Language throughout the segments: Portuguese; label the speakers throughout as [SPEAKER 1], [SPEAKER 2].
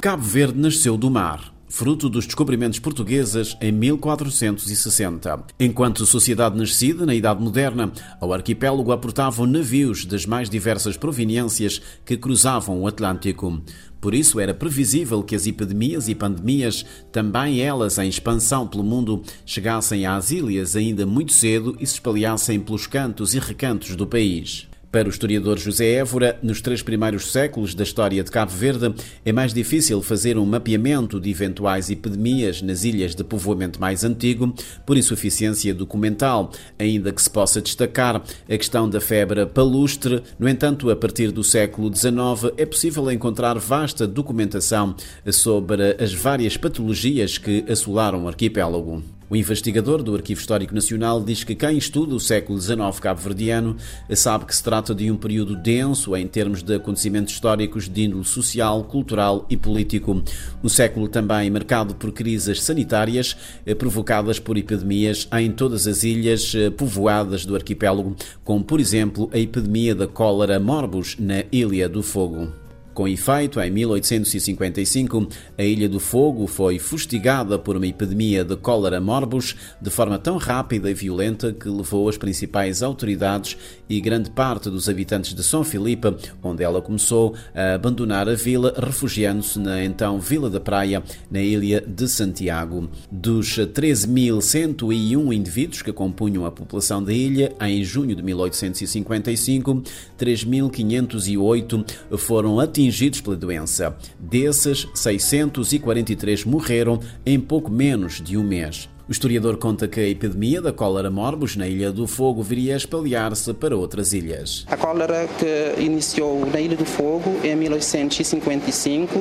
[SPEAKER 1] Cabo Verde nasceu do mar fruto dos descobrimentos portugueses em 1460. Enquanto sociedade nascida na Idade Moderna, ao arquipélago aportavam navios das mais diversas proveniências que cruzavam o Atlântico. Por isso era previsível que as epidemias e pandemias, também elas em expansão pelo mundo, chegassem às ilhas ainda muito cedo e se espalhassem pelos cantos e recantos do país. Para o historiador José Évora, nos três primeiros séculos da história de Cabo Verde, é mais difícil fazer um mapeamento de eventuais epidemias nas ilhas de povoamento mais antigo, por insuficiência documental, ainda que se possa destacar a questão da febre palustre. No entanto, a partir do século XIX, é possível encontrar vasta documentação sobre as várias patologias que assolaram o arquipélago. O investigador do Arquivo Histórico Nacional diz que quem estuda o século XIX cabo-verdiano sabe que se trata de um período denso em termos de acontecimentos históricos de índole social, cultural e político. Um século também marcado por crises sanitárias eh, provocadas por epidemias em todas as ilhas eh, povoadas do arquipélago, como por exemplo a epidemia da cólera morbus na Ilha do Fogo. Com efeito, em 1855, a Ilha do Fogo foi fustigada por uma epidemia de cólera morbus de forma tão rápida e violenta que levou as principais autoridades e grande parte dos habitantes de São Filipe, onde ela começou, a abandonar a vila, refugiando-se na então Vila da Praia, na ilha de Santiago. Dos 13.101 indivíduos que compunham a população da ilha, em junho de 1855, 3.508 foram atingidos atingidos pela doença. Desses, 643 morreram em pouco menos de um mês. O historiador conta que a epidemia da cólera morbus na Ilha do Fogo viria a espalhar-se para outras ilhas.
[SPEAKER 2] A cólera que iniciou na Ilha do Fogo em 1855,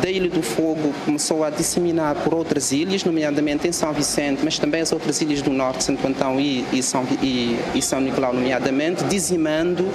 [SPEAKER 2] da Ilha do Fogo começou a disseminar por outras ilhas, nomeadamente em São Vicente, mas também as outras ilhas do norte, Santo Antão e, e, São, e, e São Nicolau, nomeadamente, dizimando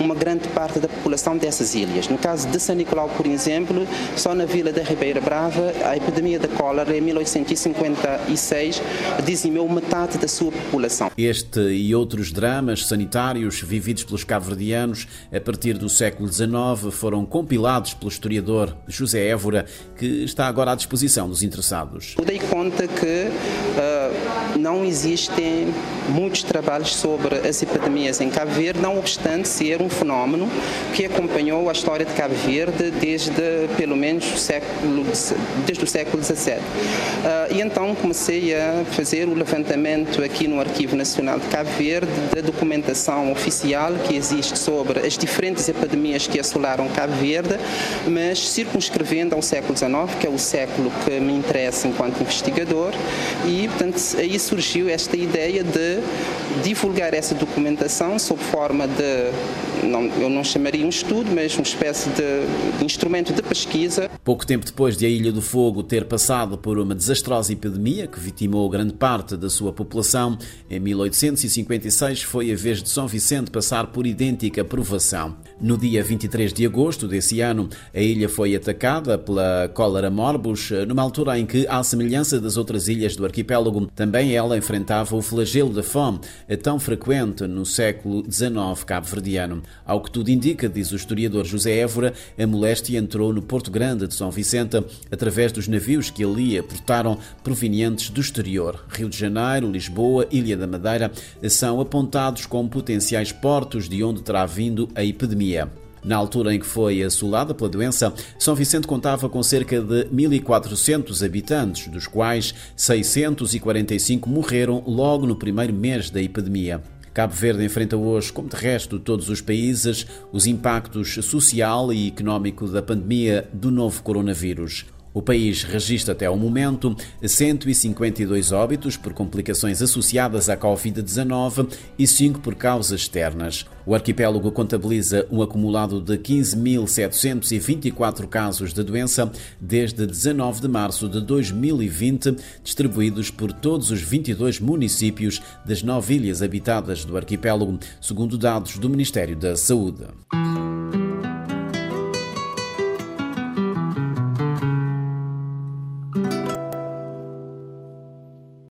[SPEAKER 2] uma grande parte da população dessas ilhas. No caso de São Nicolau, por exemplo, só na vila da Ribeira Brava, a epidemia da cólera em 1856 dizimou metade da sua população.
[SPEAKER 1] Este e outros dramas sanitários vividos pelos cabo-verdianos a partir do século XIX foram compilados pelo historiador José Évora, que está agora à disposição dos interessados.
[SPEAKER 2] Eu dei conta que uh, não existem muitos trabalhos sobre as epidemias em Cabo Verde, não obstante ser um fenómeno que acompanhou a história de Cabo Verde desde pelo menos o século, desde o século XVII. Uh, e então comecei a fazer o levantamento aqui no Arquivo Nacional de Cabo Verde da documentação oficial que existe sobre as diferentes epidemias que assolaram Cabo Verde, mas circunscrevendo ao século XIX, que é o século que me interessa enquanto investigador, e portanto aí surgiu esta ideia de divulgar essa documentação sob forma de, não, eu não chamaria um estudo, mas uma espécie de instrumento de pesquisa.
[SPEAKER 1] Pouco tempo depois de a Ilha do Fogo ter passado por uma desastrosa epidemia que vitimou grande parte da sua população, em 1856 foi a vez de São Vicente passar por idêntica provação. No dia 23 de agosto desse ano, a ilha foi atacada pela cólera morbus, numa altura em que, à semelhança das outras ilhas do arquipélago, também ela enfrentava o flagelo da fome, tão frequente no século XIX cabo-verdiano. Ao que tudo indica, diz o historiador José Évora, a moléstia entrou no Porto Grande de São Vicente através dos navios que ali aportaram provenientes do exterior exterior. Rio de Janeiro, Lisboa, Ilha da Madeira são apontados como potenciais portos de onde terá vindo a epidemia. Na altura em que foi assolada pela doença, São Vicente contava com cerca de 1.400 habitantes, dos quais 645 morreram logo no primeiro mês da epidemia. Cabo Verde enfrenta hoje, como de resto todos os países, os impactos social e económico da pandemia do novo coronavírus. O país registra até ao momento 152 óbitos por complicações associadas à Covid-19 e 5 por causas externas. O arquipélago contabiliza um acumulado de 15.724 casos de doença desde 19 de março de 2020, distribuídos por todos os 22 municípios das nove ilhas habitadas do arquipélago, segundo dados do Ministério da Saúde.